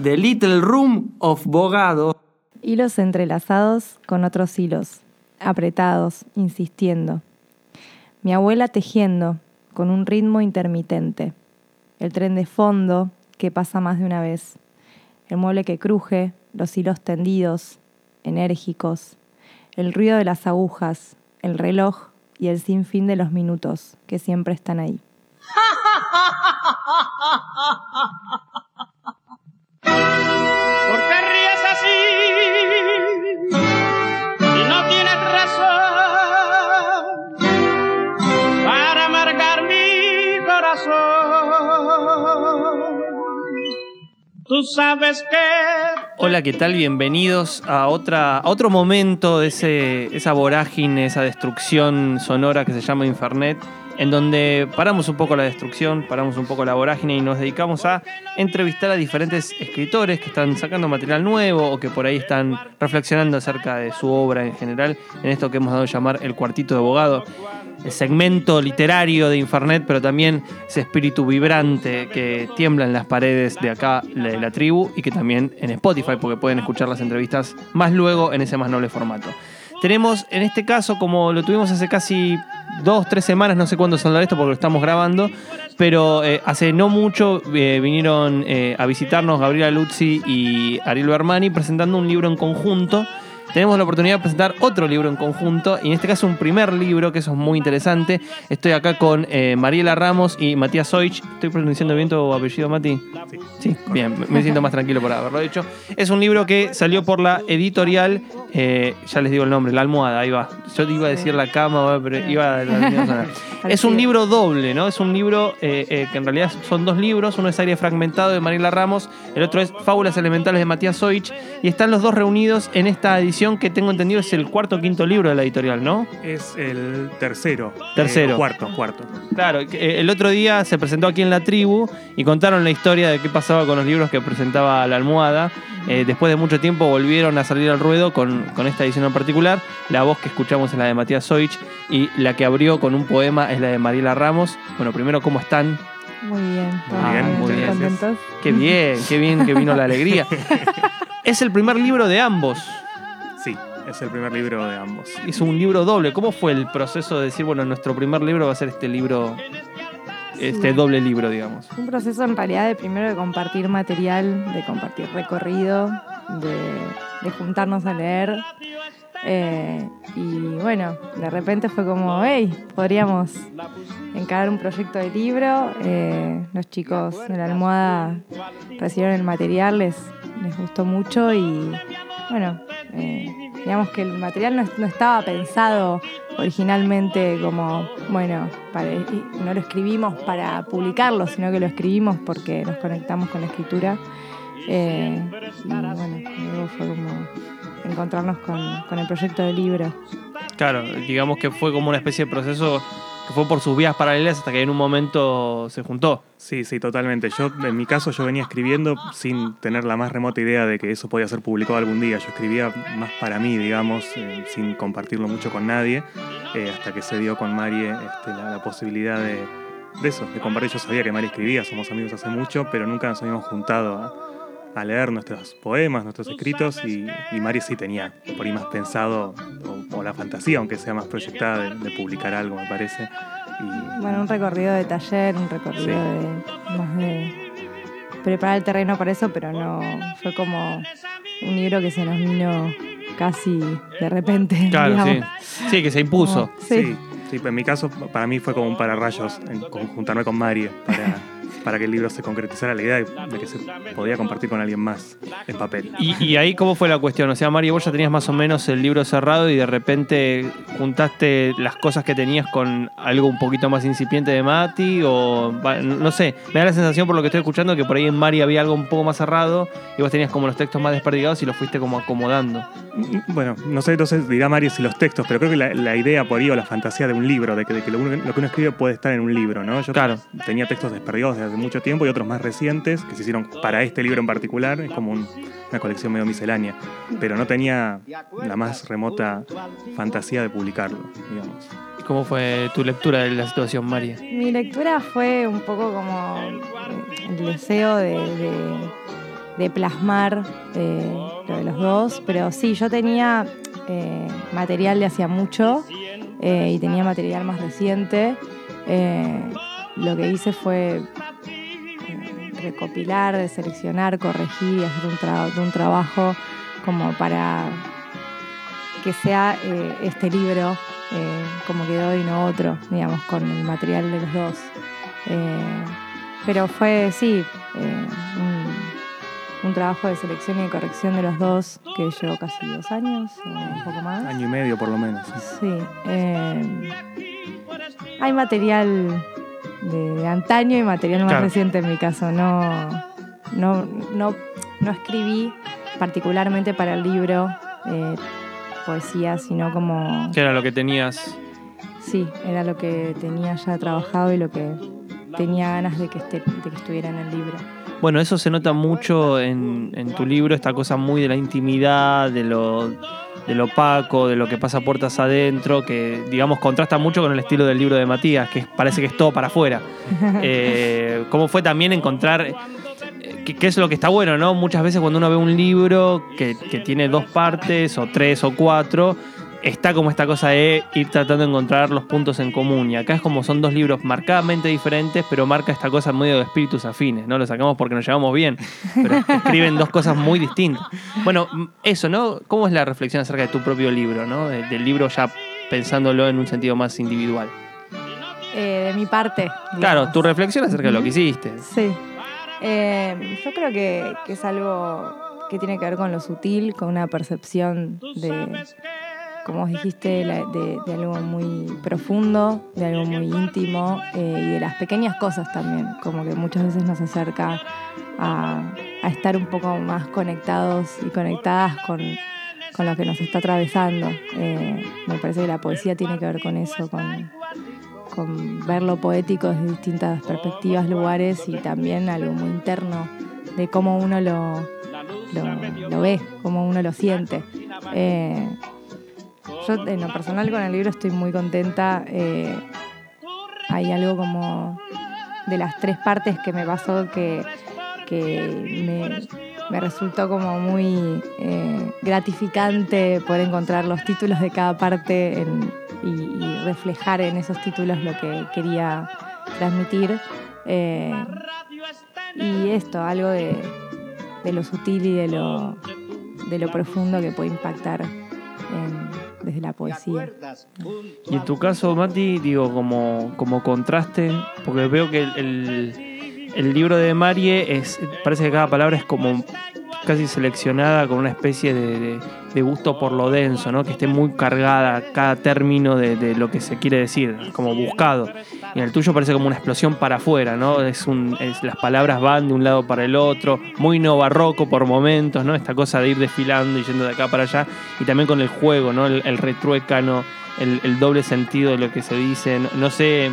The Little Room of Bogado. Hilos entrelazados con otros hilos, apretados, insistiendo. Mi abuela tejiendo, con un ritmo intermitente. El tren de fondo que pasa más de una vez. El mueble que cruje, los hilos tendidos, enérgicos. El ruido de las agujas, el reloj y el sinfín de los minutos que siempre están ahí. Sabes que Hola, ¿qué tal? Bienvenidos a, otra, otro momento de ese, esa vorágine, esa destrucción sonora que se llama Infernet, en donde paramos un poco la destrucción, paramos un poco la vorágine y nos dedicamos a entrevistar a diferentes escritores que están sacando material nuevo o que por ahí están reflexionando acerca de su obra en general, en esto que hemos dado a llamar el cuartito de abogado el segmento literario de Infernet, pero también ese espíritu vibrante que tiembla en las paredes de acá de la tribu y que también en Spotify, porque pueden escuchar las entrevistas más luego en ese más noble formato. Tenemos en este caso, como lo tuvimos hace casi dos, tres semanas, no sé cuándo saldrá esto porque lo estamos grabando, pero eh, hace no mucho eh, vinieron eh, a visitarnos Gabriela Luzzi y Ariel Bermani presentando un libro en conjunto tenemos la oportunidad de presentar otro libro en conjunto, y en este caso un primer libro, que eso es muy interesante. Estoy acá con Mariela Ramos y Matías Soich. ¿Estoy pronunciando bien tu apellido, Mati? Sí. bien, me siento más tranquilo por haberlo hecho. Es un libro que salió por la editorial, eh, ya les digo el nombre, La Almohada, ahí va. Yo iba a decir La Cama, pero iba a la Es un libro doble, ¿no? Es un libro eh, que en realidad son dos libros. Uno es Aire Fragmentado de Mariela Ramos, el otro es Fábulas Elementales de Matías Soich, y están los dos reunidos en esta edición que tengo entendido es el cuarto o quinto libro de la editorial, ¿no? Es el tercero. Tercero. Eh, cuarto, cuarto. Claro, eh, el otro día se presentó aquí en la tribu y contaron la historia de qué pasaba con los libros que presentaba la almohada. Eh, después de mucho tiempo volvieron a salir al ruedo con, con, esta edición en particular. La voz que escuchamos es la de Matías Soich y la que abrió con un poema es la de Mariela Ramos. Bueno, primero, ¿cómo están? Muy bien, muy bien, muy bien. ¿Contentos? Qué bien, qué bien que vino la alegría. es el primer libro de ambos. Sí, es el primer libro de ambos. Es un libro doble. ¿Cómo fue el proceso de decir, bueno, nuestro primer libro va a ser este libro, este doble libro, digamos? Un proceso en realidad de primero de compartir material, de compartir recorrido, de, juntarnos a leer. Eh, y bueno, de repente fue como, hey, podríamos encarar un proyecto de libro. Eh, los chicos de la almohada recibieron el material, les, les gustó mucho y bueno, eh, digamos que el material no, no, estaba pensado originalmente como, bueno, para, no lo escribimos para publicarlo, sino que lo escribimos porque nos conectamos con la escritura. Eh, y bueno, luego fue como encontrarnos con, con el proyecto del libro. Claro, digamos que fue como una especie de proceso fue por sus vías paralelas hasta que en un momento se juntó. Sí, sí, totalmente. Yo, en mi caso, yo venía escribiendo sin tener la más remota idea de que eso podía ser publicado algún día. Yo escribía más para mí, digamos, eh, sin compartirlo mucho con nadie, eh, hasta que se dio con Mari este, la, la, posibilidad de, eso, de compartir. Yo sabía que Mari escribía, somos amigos hace mucho, pero nunca nos habíamos juntado a, a leer nuestros poemas, nuestros escritos, y, y, Mari sí tenía por ahí más pensado, o, o la fantasía, aunque sea más proyectada, de, de publicar algo, me parece. Y, bueno, un recorrido de taller, un recorrido sí. de más de preparar el terreno para eso, pero no fue como un libro que se nos vino casi de repente. Claro, sí. Sí, que se impuso. Como, sí. sí. Sí, en mi caso, para mí fue como un pararrayos en juntarme con Mari para, para que el libro se concretizara la idea de, que se podía compartir con alguien más en papel. Y, y ahí, ¿cómo fue la cuestión? O sea, Mario, vos ya tenías más o menos el libro cerrado y de repente juntaste las cosas que tenías con algo un poquito más incipiente de Mati, o no sé, me da la sensación por lo que estoy escuchando que por ahí en Mari había algo un poco más cerrado y vos tenías como los textos más desperdigados y los fuiste como acomodando. Bueno, no sé, entonces dirá Mario si los textos, pero creo que la, la idea por ahí o la fantasía de un libro, de que, de que lo, uno, lo que uno escribe puede estar en un libro, ¿no? Yo Claro. tenía textos desperdigados desde hace mucho tiempo y otros más recientes que se hicieron para este libro en particular, es como un- una colección medio miscelánea, pero no tenía la más remota fantasía de publicarlo, digamos. ¿Y ¿Cómo fue tu lectura de la situación, María? Mi lectura fue un poco como el deseo de, de- de plasmar eh, lo de los dos, pero sí, yo tenía eh, material de hacía mucho eh, y tenía material más reciente. Eh, lo que hice fue eh, recopilar, de seleccionar, corregir y hacer un, tra- un trabajo como para que sea eh, este libro eh, como quedó y no otro, digamos, con el material de los dos. Eh, pero fue, sí, un, un trabajo de selección y de corrección de los dos que llevó casi dos años o un poco más. Año y medio por lo menos. sí. Sí. hay material de, de antaño y material más Claro. reciente en mi caso. No, no, no, no escribí particularmente para el libro eh, poesía, sino como... ¿Qué era lo que tenías? Sí, era lo que tenía ya trabajado y lo que tenía ganas de que, esté, de que estuviera en el libro. Bueno, eso se nota mucho en, en tu libro, esta cosa muy de la intimidad, de lo, de lo opaco, de lo que pasa puertas adentro, que digamos contrasta mucho con el estilo del libro de Matías, que parece que es todo para afuera. Eh, ¿Cómo fue también encontrar, eh, qué, qué es lo que está bueno, ¿no? Muchas veces cuando uno ve un libro que, que tiene dos partes, o tres o cuatro, está como esta cosa de ir tratando de encontrar los puntos en común. Y acá es como son dos libros marcadamente diferentes, pero marca esta cosa medio de espíritus afines, ¿no? Lo sacamos porque nos llevamos bien, pero escriben dos cosas muy distintas. Bueno, eso, ¿no? ¿Cómo es la reflexión acerca de tu propio libro, ¿no? De- del libro ya pensándolo en un sentido más individual. Eh, de mi parte. Claro, tu reflexión acerca de lo que hiciste. Sí. Eh, yo creo que, que es algo que tiene que ver con lo sutil, con una percepción de, como dijiste, de, de algo muy profundo, de algo muy íntimo eh, y de las pequeñas cosas también, como que muchas veces nos acerca a, estar un poco más conectados y conectadas con, con lo que nos está atravesando. Eh, me parece que la poesía tiene que ver con eso, con, con ver lo poético desde distintas perspectivas, lugares y también algo muy interno de cómo uno lo, lo, lo ve, cómo uno lo siente. Eh, yo en lo personal con el libro estoy muy contenta. eh, hay algo como de las tres partes que me pasó que, que me, resultó como muy eh, gratificante poder encontrar los títulos de cada parte y reflejar en esos títulos lo que quería transmitir. Eh, y esto, algo de, de lo sutil y de lo, de lo profundo que puede impactar en- la poesía. Y en tu caso, Mati, digo, como, como contraste, porque veo que el, el- el libro de Marie es, parece que cada palabra es como casi seleccionada con una especie de, de- gusto por lo denso, ¿no? Que esté muy cargada cada término de, de lo que se quiere decir, como buscado. Y en el tuyo parece como una explosión para afuera, ¿no? Es un, es- las palabras van de un lado para el otro, muy no barroco por momentos, ¿no? Esta cosa de ir desfilando y yendo de acá para allá. Y también con el juego, ¿no? El, el retruécano, el, el doble sentido de lo que se dice. No, no sé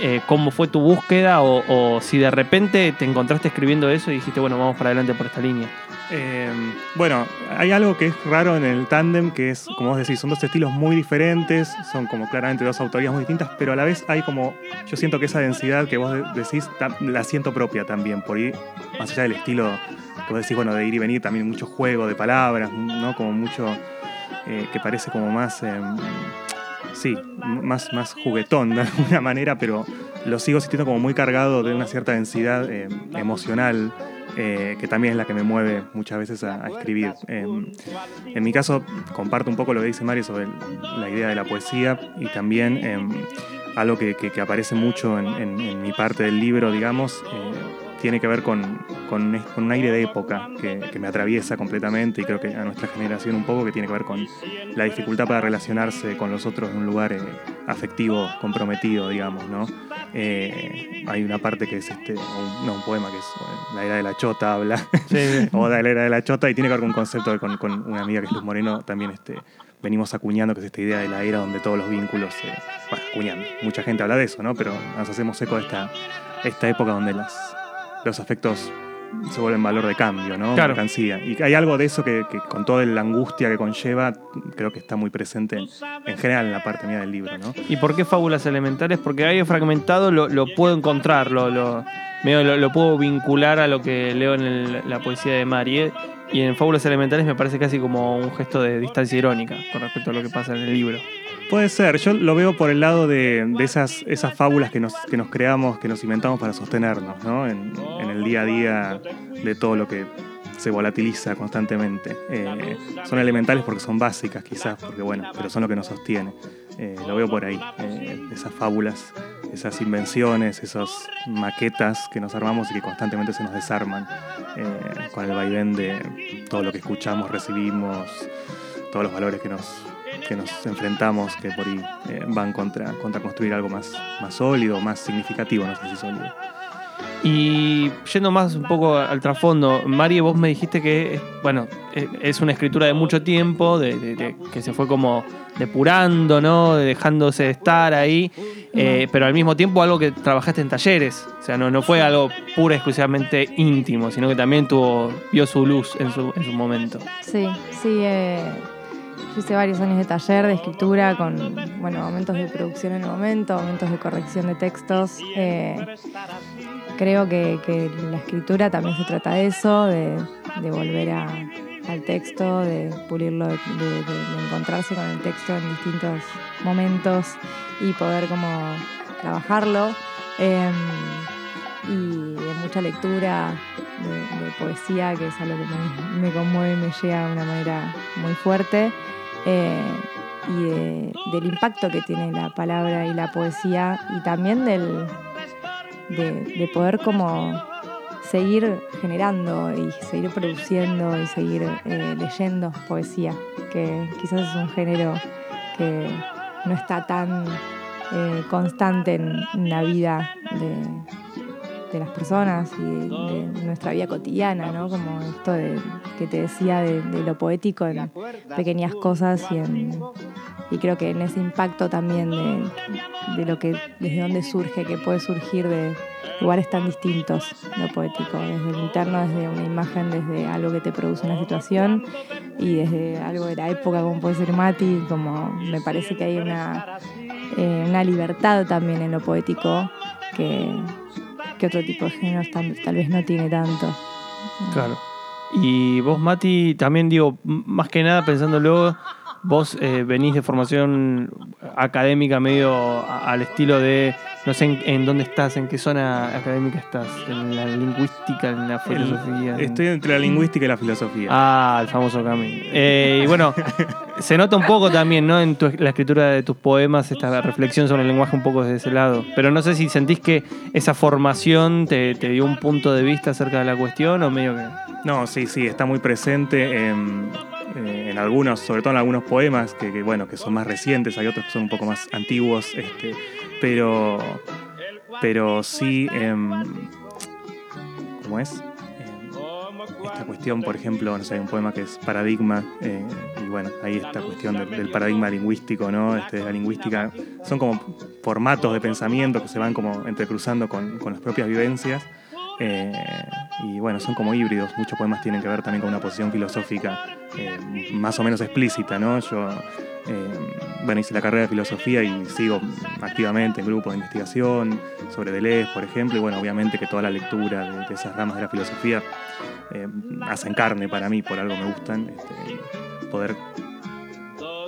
eh, cómo fue tu búsqueda o, o si de repente te encontraste escribiendo eso y dijiste, bueno, vamos para adelante por esta línea. Eh, bueno, hay algo que es raro en el tándem, que es, como vos decís, son dos estilos muy diferentes, son como claramente dos autorías muy distintas, pero a la vez hay como, yo siento que esa densidad que vos de- decís, la siento propia también, por ahí, más allá del estilo que vos decís, bueno, de ir y venir, también mucho juego de palabras, ¿no? Como mucho, eh, que parece como más, eh, sí, más, más juguetón de alguna manera, pero lo sigo sintiendo como muy cargado de una cierta densidad eh, emocional eh, que también es la que me mueve muchas veces a, escribir. En mi caso, comparto un poco lo que dice Mario sobre la idea de la poesía y también eh, algo que, que- aparece mucho en mi parte del libro, digamos, eh, tiene que ver con, con, un aire de época que, que me atraviesa completamente y creo que a nuestra generación un poco, que tiene que ver con la dificultad para relacionarse con los otros en un lugar eh, afectivo comprometido, digamos, ¿no? Eh, hay una parte que es este, un, no, un poema que es eh, La era de la chota, habla, Sí. Oda de la era de la chota, y tiene que ver con un concepto que con, con una amiga que es Luz Moreno también este, venimos acuñando, que es esta idea de la era donde todos los vínculos, eh, bueno, acuñando, mucha gente habla de eso, ¿no? Pero nos hacemos eco de esta, esta época donde las, los afectos se vuelven valor de cambio, ¿no? Claro. Mercancía. Y hay algo de eso que, que con toda la angustia que conlleva, creo que está muy presente en, en general en la parte mía del libro, ¿no? ¿Y por qué fábulas elementales? Porque ahí fragmentado lo, lo puedo encontrar, lo, lo, medio lo, lo puedo vincular a lo que leo en el- la poesía de Marie. Y en Fábulas Elementales me parece casi como un gesto de distancia irónica con respecto a lo que pasa en el libro. Puede ser, yo lo veo por el lado de, esas, esas fábulas que nos, que nos creamos, que nos inventamos para sostenernos, ¿no? En, en el día a día de todo lo que se volatiliza constantemente. Eh, son elementales porque son básicas, quizás, porque bueno, pero son lo que nos sostiene. Eh, lo veo por ahí, eh, esas fábulas, esas invenciones, esas maquetas que nos armamos y que constantemente se nos desarman eh, con el vaivén de todo lo que escuchamos, recibimos, todos los valores que nos, que nos enfrentamos que por ahí eh, van contra, contra construir algo más, más sólido, más significativo, no sé si sólido. Y yendo más un poco al trasfondo, Marie, vos me dijiste que, bueno, eh, es una escritura de mucho tiempo, de, de- de- que se fue como depurando, ¿no? Dejándose de estar ahí, eh, pero al mismo tiempo algo que trabajaste en talleres, o sea, no, no fue algo pura y exclusivamente íntimo, sino que también tuvo, vio su luz en su, en su momento. Sí, sí. eh, hice varios años de taller de escritura con bueno, momentos de producción en el momento, momentos de corrección de textos. eh, creo que, que la escritura también se trata de eso, de, volver a- al texto, de pulirlo, de, encontrarse con el texto en distintos momentos y poder como trabajarlo. eh, y de mucha lectura, de, de poesía, que es algo que me, me conmueve y me llega de una manera muy fuerte. Eh, y de- del impacto que tiene la palabra y la poesía y también del, de, de poder como seguir generando y seguir produciendo y seguir eh, leyendo poesía, que quizás es un género que no está tan eh, constante en, en la vida de, de las personas y de, nuestra vida cotidiana, ¿no? Como esto de, que te decía de, lo poético en pequeñas cosas y en y creo que en ese impacto también de, lo que desde dónde surge, que puede surgir de lugares tan distintos lo poético, desde lo interno, desde una imagen, desde algo que te produce una situación y desde algo de la época como puede ser Mati, como me parece que hay una, eh, una libertad también en lo poético que, que otro tipo de géneros tal, vez no tiene tanto. Claro. Y vos, Mati, también digo, más que nada pensándolo, vos eh, venís de formación académica medio al estilo de, no sé en, en dónde estás, en qué zona académica estás, en la lingüística, en la filosofía. Estoy entre la lingüística y la filosofía. Ah, el famoso camino. Eh, y bueno, se nota un poco también, ¿no? En tu- la escritura de tus poemas, esta reflexión sobre el lenguaje un poco desde ese lado. Pero no sé si sentís que esa formación te, te dio un punto de vista acerca de la cuestión o medio que... No, sí, sí, está muy presente en, eh, en algunos, sobre todo en algunos poemas que, que, bueno, que son más recientes, hay otros que son un poco más antiguos, este, pero, pero sí, em, ¿cómo es? Em, esta cuestión, por ejemplo, no sé, hay un poema que es Paradigma, eh, y bueno, ahí esta cuestión del, paradigma lingüístico, ¿no? Este, la lingüística, son como formatos de pensamiento que se van como entrecruzando con, con las propias vivencias. Eh, y bueno, son como híbridos. Muchos poemas tienen que ver también con una posición filosófica eh, más o menos explícita, ¿no? Yo, eh, bueno, hice la carrera de filosofía y sigo activamente en grupos de investigación sobre Deleuze, por ejemplo, y bueno, obviamente que toda la lectura de, esas ramas de la filosofía eh, hacen carne para mí, por algo me gustan, este, poder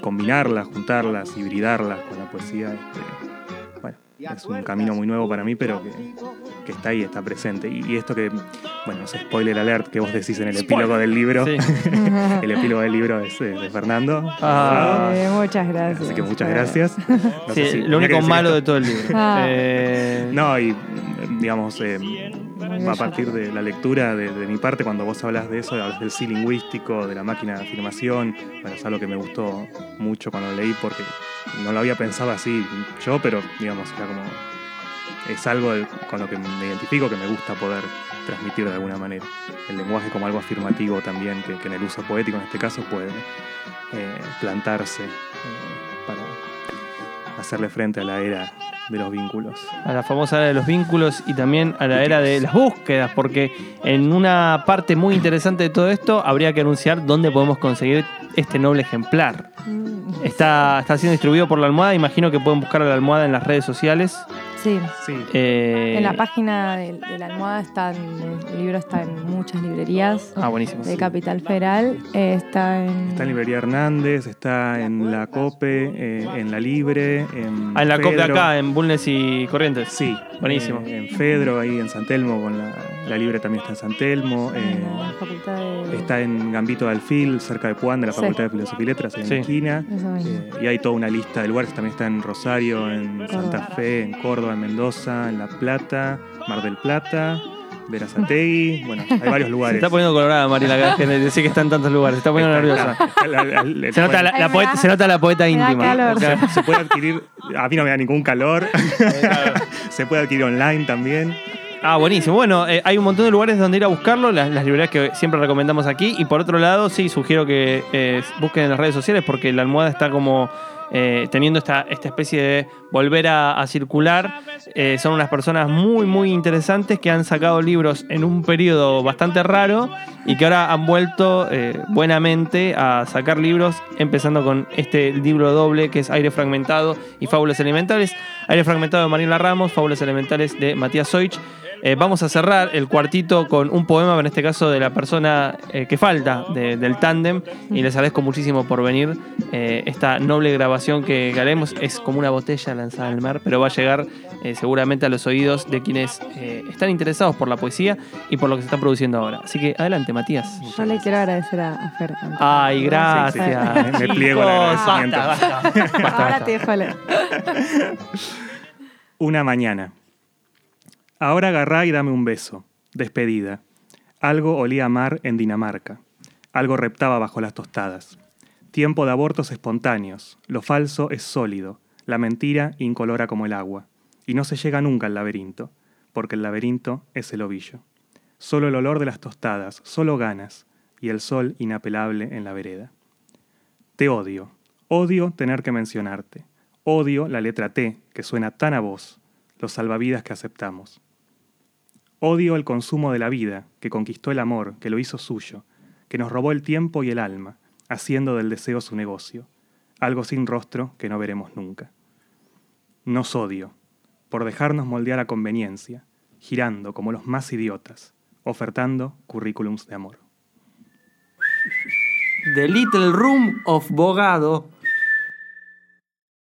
combinarlas, juntarlas, hibridarlas con la poesía. este, bueno, es un camino muy nuevo para mí, pero que, que está ahí, está presente. Y, y esto que, bueno, es spoiler alert que vos decís en el epílogo del libro. Sí. el epílogo del libro es eh, de Fernando. Ah. Eh, muchas gracias. Así que muchas gracias. No Sí, si- lo único malo esto. de todo el libro. Ah. Eh, No, y digamos, eh, a partir de la lectura de, de mi parte, cuando vos hablas de eso, hablas del sí lingüístico, de la máquina de afirmación, bueno, es algo que me gustó mucho cuando lo leí porque no lo había pensado así yo, pero digamos, era como, es algo con lo que me identifico, que me gusta poder transmitir de alguna manera. El lenguaje como algo afirmativo también, que, que en el uso poético en este caso puede eh, plantarse eh, para hacerle frente a la era de los vínculos. a la famosa era de los vínculos y también a la era de las búsquedas, porque en una parte muy interesante de todo esto habría que anunciar dónde podemos conseguir este noble ejemplar. Mm, Está, está siendo distribuido por la almohada, imagino que pueden buscar a la almohada en las redes sociales. Sí. Sí, Eh, En la página de, de la almohada están, el libro está en muchas librerías Ah, buenísimo. de Capital Federal. eh, está en. Está en Librería Hernández, está en la COPE, eh, en la Libre, en. Ah, en la COP de Fedro. acá, en Bulnes y Corrientes. Sí. Buenísimo. eh, en Fedro, ahí en San Telmo, con la, la Libre también está en San Telmo. en eh, la facultad de. está en Gambito de Alfil, cerca de Puan, de la Sí. Facultad de Filosofía y Letras, en Sí. la esquina. Eh, y hay toda una lista de lugares, también está en Rosario, en Santa. Fe, en Córdoba, en Mendoza, en La Plata, Mar del Plata, Verazategui, bueno, hay varios Se lugares. está poniendo colorada, Mariela, decir que está en tantos lugares. Se está poniendo nerviosa. Se nota la, poeta, se nota la poeta íntima. calor. O sea, se puede adquirir, a mí no me da ningún calor, se puede adquirir online también. Ah, buenísimo. Bueno, eh, hay un montón de lugares donde ir a buscarlo, las, las librerías que siempre recomendamos aquí. Y por otro lado, sí, sugiero que eh, busquen en las redes sociales porque la almohada está como eh, teniendo esta, esta especie de volver a, circular. Eh, son unas personas muy, muy interesantes que han sacado libros en un periodo bastante raro y que ahora han vuelto eh, buenamente a sacar libros, empezando con este libro doble que es Aire Fragmentado y Fábulas Elementales. Aire Fragmentado de Mariela Ramos, Fábulas Elementales de Matías Soich. Eh, vamos a cerrar el cuartito con un poema, en este caso de la persona eh, que falta de- del tándem. Y les agradezco muchísimo por venir. Eh, esta noble grabación que, haremos es como una botella lanzada al mar, pero va a llegar eh, seguramente a los oídos de quienes eh, están interesados por la poesía y por lo que se está produciendo ahora. Así que adelante, Matías. Yo le quiero agradecer a, a Fer. antes. Ay, gracias. Sí, sí, me- me pliego al agradecimiento. basta, basta, basta, Ahora te dejo leer. Una mañana. Ahora agarrá y dame un beso. Despedida. Algo olía a mar en Dinamarca. Algo reptaba bajo las tostadas. Tiempo de abortos espontáneos. Lo falso es sólido. La mentira incolora como el agua. Y no se llega nunca al laberinto, porque el laberinto es el ovillo. Solo el olor de las tostadas, solo ganas, y el sol inapelable en la vereda. Te odio. Odio tener que mencionarte. Odio la letra T, que suena tan a vos, los salvavidas que aceptamos. Odio el consumo de la vida, que conquistó el amor, que lo hizo suyo, que nos robó el tiempo y el alma, haciendo del deseo su negocio, algo sin rostro que no veremos nunca. Nos odio, por dejarnos moldear a conveniencia, girando como los más idiotas, ofertando currículums de amor. The Little Room of Bogado